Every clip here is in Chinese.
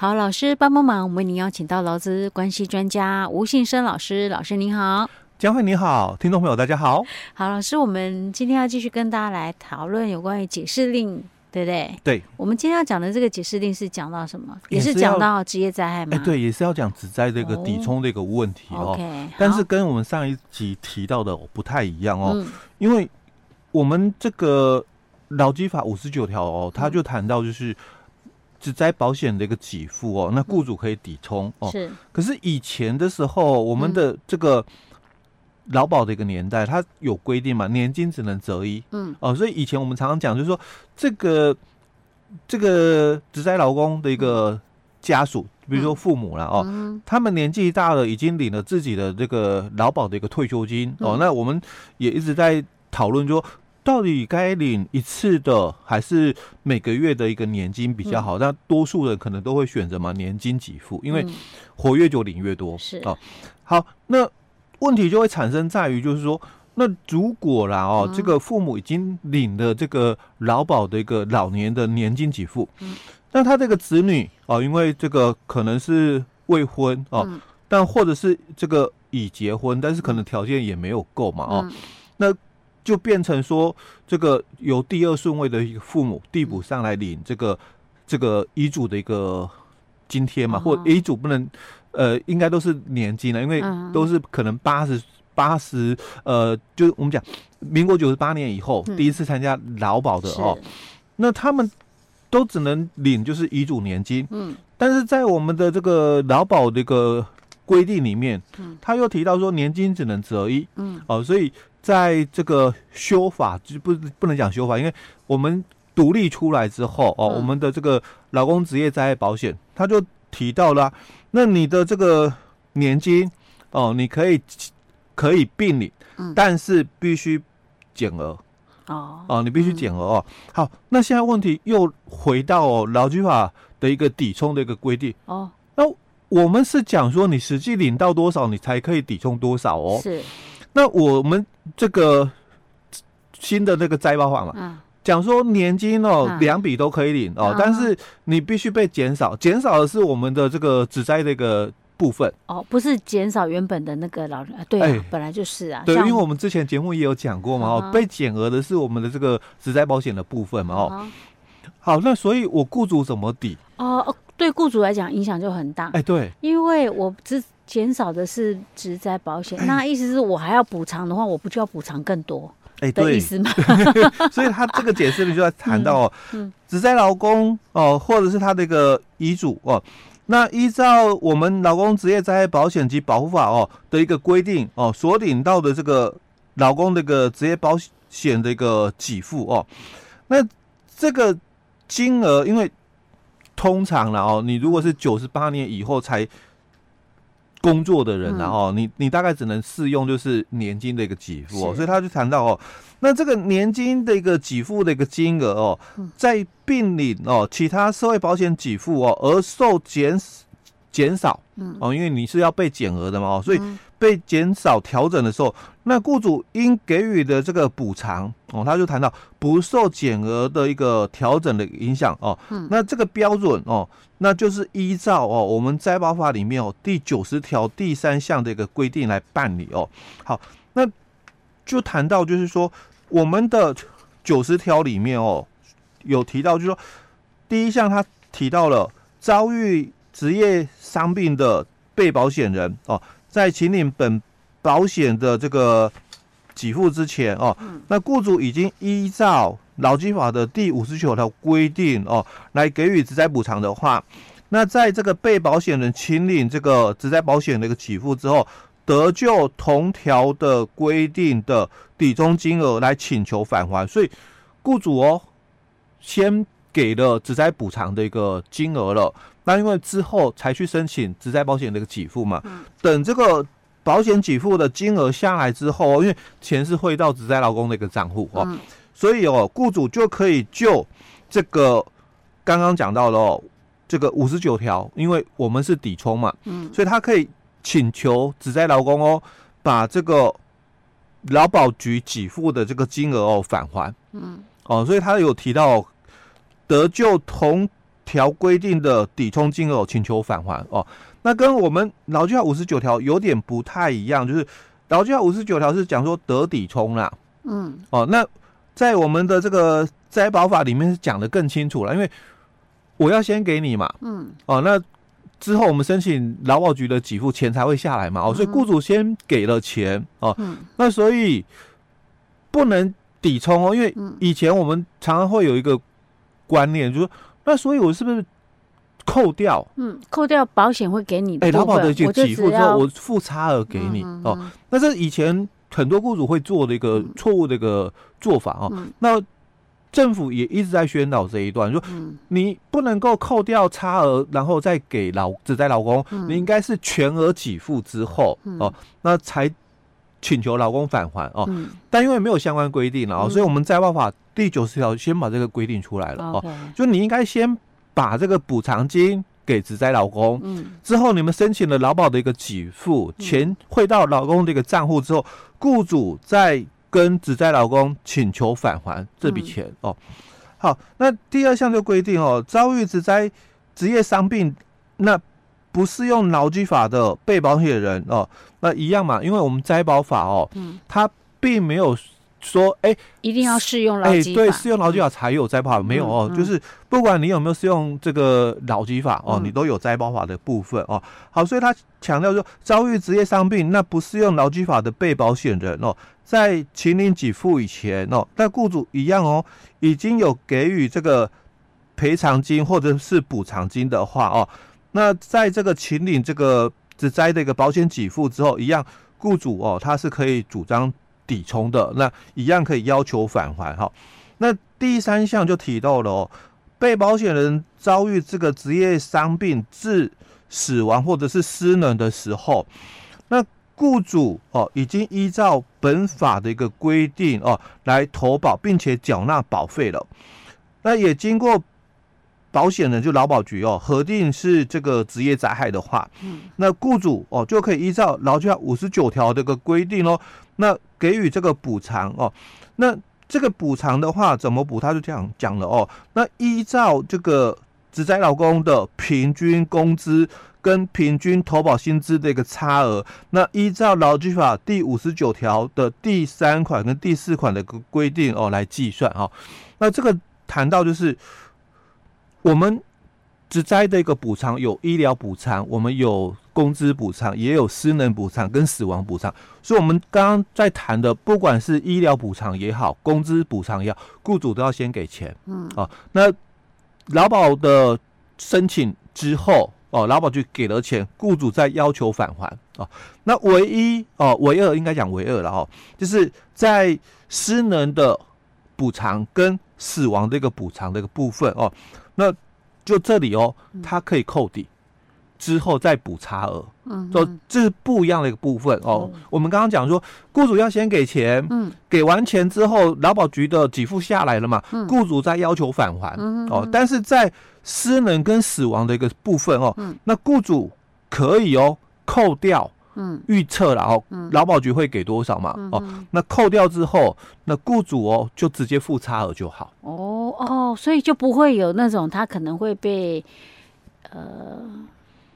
好，老师帮帮忙，我们为您邀请到劳资关系专家吴信生老师，老师您好，江惠你好，听众朋友大家好，好，老师，我们今天要继续跟大家来讨论有关于解释令。对不对？对，我们今天要讲的这个解释令是讲到什么？也是讲到职业灾害吗？哎，对，也是要讲职灾这个抵充的一个问题哦。Okay, 但是跟我们上一集提到的不太一样哦，嗯、因为我们这个劳基法五十九条哦，他就谈到就是职灾保险的一个给付哦，那雇主可以抵充哦。是。可是以前的时候，我们的这个。劳保的一个年代，它有规定嘛，年金只能择一，嗯，哦，所以以前我们常常讲，就是说这个这个只灾劳工的一个家属，比如说父母了哦，嗯、他们年纪大了，已经领了自己的这个劳保的一个退休金、嗯、哦，那我们也一直在讨论，说到底该领一次的，还是每个月的一个年金比较好？那、嗯、多数人可能都会选择嘛年金给付，因为活越久领越多，是哦。好，那。问题就会产生在于，就是说，那如果啦哦，嗯、这个父母已经领了这个劳保的一个老年的年金给付，嗯，那他这个子女哦，因为这个可能是未婚哦，嗯、但或者是这个已结婚，但是可能条件也没有够嘛哦，嗯、那就变成说，这个有第二顺位的一个父母递补上来领这个这个遗嘱的一个津贴嘛，嗯、或遗嘱不能。呃，应该都是年金了，因为都是可能八十八十，呃，就我们讲民国九十八年以后、嗯、第一次参加劳保的哦，那他们都只能领就是遗嘱年金，嗯，但是在我们的这个劳保这个规定里面，嗯，他又提到说年金只能择一，嗯，哦，所以在这个修法就不不能讲修法，因为我们独立出来之后哦，嗯、我们的这个劳工职业灾害保险，他就提到了、啊。那你的这个年金哦，你可以可以并领，嗯、但是必须减额哦哦，你必须减额哦。嗯、好，那现在问题又回到哦，劳基法的一个抵充的一个规定哦。那我们是讲说，你实际领到多少，你才可以抵充多少哦。是。那我们这个新的那个灾保法嘛。嗯讲说年金哦，两笔都可以领哦，但是你必须被减少，减少的是我们的这个只灾的一个部分哦，不是减少原本的那个老人，对、啊，本来就是啊。对，因为我们之前节目也有讲过嘛，哦，被减额的是我们的这个只灾保险的部分嘛，哦。好，那所以我雇主怎么抵？哦，对，雇主来讲影响就很大。哎，对，因为我只减少的是职灾保险，那意思是我还要补偿的话，我不就要补偿更多？哎，对，意思嘛，所以他这个解释呢，就要谈到哦，职灾劳工哦，或者是他的一个遗嘱哦，那依照我们劳工职业灾害保险及保护法哦的一个规定哦，所领到的这个劳工这个职业保险的一个给付哦，那这个金额，因为通常了哦，你如果是九十八年以后才。工作的人，然后你你大概只能适用就是年金的一个给付哦，所以他就谈到哦，那这个年金的一个给付的一个金额哦，在并领哦其他社会保险给付哦而受减减少，哦，因为你是要被减额的嘛，哦，所以。被减少调整的时候，那雇主应给予的这个补偿哦，他就谈到不受减额的一个调整的影响哦。嗯，那这个标准哦，那就是依照哦我们灾保法里面哦第九十条第三项的一个规定来办理哦。好，那就谈到就是说我们的九十条里面哦有提到，就是说第一项他提到了遭遇职业伤病的被保险人哦。在请领本保险的这个给付之前哦，那雇主已经依照劳基法的第五十九条规定哦，来给予职灾补偿的话，那在这个被保险人请领这个职灾保险的一个给付之后，得就同条的规定的抵充金额来请求返还。所以，雇主哦，先给了职灾补偿的一个金额了。那因为之后才去申请职灾保险的一个给付嘛，等这个保险给付的金额下来之后，因为钱是汇到职灾劳工的一个账户哦，所以哦，雇主就可以就这个刚刚讲到的哦，这个五十九条，因为我们是抵充嘛，嗯，所以他可以请求职灾劳工哦，把这个劳保局给付的这个金额哦返还，嗯，哦，所以他有提到得救同。条规定的抵充金额请求返还。哦。那跟我们劳基法五十九条有点不太一样，就是劳基法五十九条是讲说得抵充啦，嗯，哦，那在我们的这个灾保法里面是讲的更清楚了，因为我要先给你嘛，嗯，哦，那之后我们申请劳保局的给付钱才会下来嘛，哦，所以雇主先给了钱。哦，嗯，那所以不能抵充哦，因为以前我们常常会有一个观念，就是说，那所以我是不是？扣掉，嗯，扣掉保险会给你的，哎、欸，劳保的给付之后，我付差额给你嗯嗯嗯。哦。那这是以前很多雇主会做的一个错误的一个做法哦。嗯、那政府也一直在宣导这一段，说你不能够扣掉差额，然后再给老只在老公，嗯、你应该是全额给付之后、嗯、哦，那才请求老公返还哦。嗯、但因为没有相关规定了哦，嗯、所以我们在外法第九十条先把这个规定出来了哦，嗯、就你应该先。把这个补偿金给职灾老公，嗯，之后你们申请了劳保的一个给付，钱汇到老公的一个账户之后，雇主再跟职灾老公请求返还这笔钱哦。好，那第二项就规定哦，遭遇职灾职业伤病，那不适用劳基法的被保险人哦，那一样嘛，因为我们灾保法哦，嗯，它并没有。说哎，欸、一定要适用劳基法，对，适用劳基法才有灾保法，嗯、没有哦，嗯、就是不管你有没有适用这个劳基法哦，嗯、你都有灾保法的部分哦。好，所以他强调说，遭遇职业伤病，那不适用劳基法的被保险人哦，在请领给付以前哦，但雇主一样哦，已经有给予这个赔偿金或者是补偿金的话哦，那在这个请领这个职灾的一个保险给付之后，一样雇主哦，他是可以主张。抵充的那一样可以要求返还哈。那第三项就提到了哦，被保险人遭遇这个职业伤病致死亡或者是失能的时候，那雇主哦已经依照本法的一个规定哦来投保并且缴纳保费了。那也经过保险人就劳保局哦核定是这个职业灾害的话，嗯，那雇主哦就可以依照劳教法五十九条的一个规定哦。那给予这个补偿哦，那这个补偿的话怎么补？他就这样讲了哦。那依照这个职灾劳工的平均工资跟平均投保薪资的一个差额，那依照劳基法第五十九条的第三款跟第四款的个规定哦来计算哦。那这个谈到就是我们。职灾的一个补偿有医疗补偿，我们有工资补偿，也有失能补偿跟死亡补偿。所以，我们刚刚在谈的，不管是医疗补偿也好，工资补偿也好，雇主都要先给钱。嗯，哦，那劳保的申请之后，哦，劳保局给了钱，雇主再要求返还。哦，那唯一哦，唯二应该讲唯二了哦，就是在失能的补偿跟死亡的一个补偿的一个部分哦，那。就这里哦，它可以扣抵，之后再补差额，嗯，就这是不一样的一个部分哦。我们刚刚讲说，雇主要先给钱，嗯，给完钱之后，劳保局的给付下来了嘛，雇主再要求返还，哦，但是在失能跟死亡的一个部分哦，那雇主可以哦扣掉。嗯，预测然后劳保局会给多少嘛？嗯、哦，那扣掉之后，那雇主哦就直接付差额就好。哦哦，所以就不会有那种他可能会被呃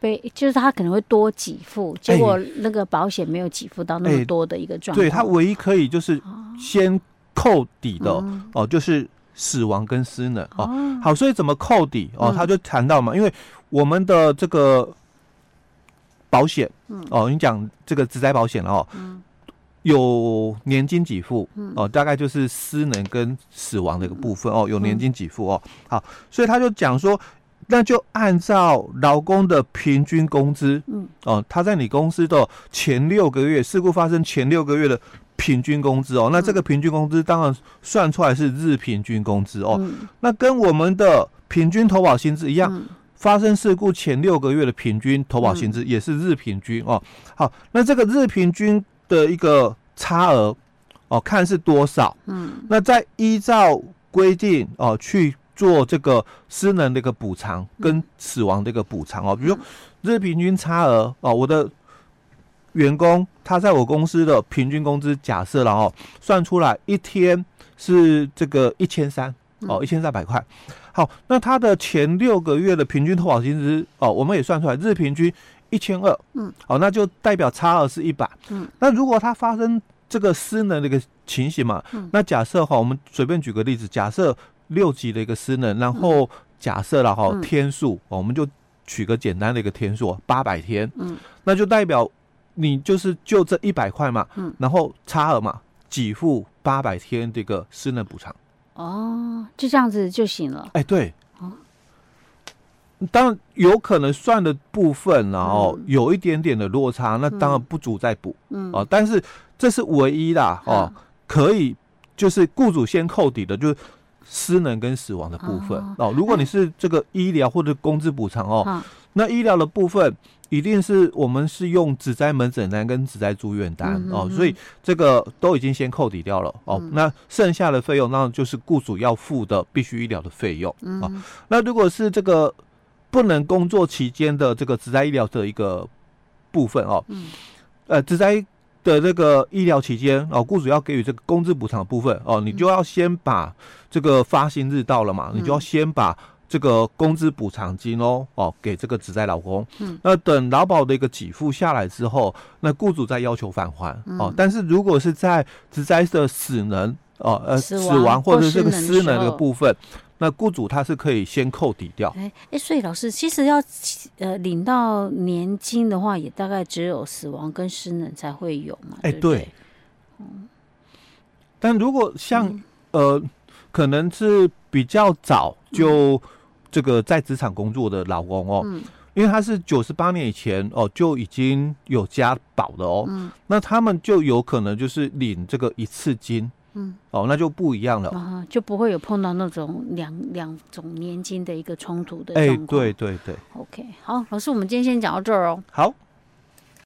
被，就是他可能会多给付，结果那个保险没有给付到那么多的一个状况。对，他唯一可以就是先扣底的哦，就是死亡跟失能哦。哦好，所以怎么扣底哦？他就谈到嘛，嗯、因为我们的这个。保险，嗯，哦，你讲这个职灾保险哦，嗯，有年金给付，嗯，哦，大概就是失能跟死亡的一个部分哦，有年金给付哦，好，所以他就讲说，那就按照劳工的平均工资，嗯，哦，他在你公司的前六个月事故发生前六个月的平均工资哦，那这个平均工资当然算出来是日平均工资哦，那跟我们的平均投保薪资一样。发生事故前六个月的平均投保薪资也是日平均哦。好，那这个日平均的一个差额哦，看是多少？嗯，那再依照规定哦去做这个失能的一个补偿跟死亡的一个补偿哦。比如日平均差额哦，我的员工他在我公司的平均工资假设了哦，算出来一天是这个一千三哦，一千三百块。好，那他的前六个月的平均投保薪资哦，我们也算出来，日平均一千二，嗯，好，那就代表差额是一百，嗯，那如果他发生这个失能的一个情形嘛，嗯，那假设哈，我们随便举个例子，假设六级的一个失能，然后假设了哈天数，我们就取个简单的一个天数，八百天，嗯，那就代表你就是就这一百块嘛，嗯，然后差额嘛，给付八百天这个失能补偿。哦，就这样子就行了。哎，对，哦，当然有可能算的部分，然后有一点点的落差，那当然不足再补，嗯，哦，但是这是唯一的哦，可以就是雇主先扣底的，就是失能跟死亡的部分哦。如果你是这个医疗或者工资补偿哦，那医疗的部分。一定是我们是用只在门诊单跟只在住院单、嗯、哦，所以这个都已经先扣抵掉了哦。嗯、那剩下的费用，那就是雇主要付的必须医疗的费用啊。那如果是这个不能工作期间的这个只在医疗的一个部分哦，嗯、呃，职灾的这个医疗期间哦，雇主要给予这个工资补偿的部分哦，你就要先把这个发薪日到了嘛，嗯、你就要先把。这个工资补偿金哦哦，给这个职灾劳工，嗯，那等劳保的一个给付下来之后，那雇主再要求返还、嗯、哦。但是如果是在职灾的死人哦呃死亡，死亡或者这个失能的部分，那雇主他是可以先扣抵掉。哎哎，所以老师其实要呃领到年金的话，也大概只有死亡跟失能才会有嘛。哎，对，对。嗯，但如果像、嗯、呃。可能是比较早就这个在职场工作的老公哦，嗯，因为他是九十八年以前哦就已经有加保的哦，嗯，那他们就有可能就是领这个一次金，嗯，哦，那就不一样了啊，就不会有碰到那种两两种年金的一个冲突的状况。哎，对对对，OK，好，老师，我们今天先讲到这儿哦。好。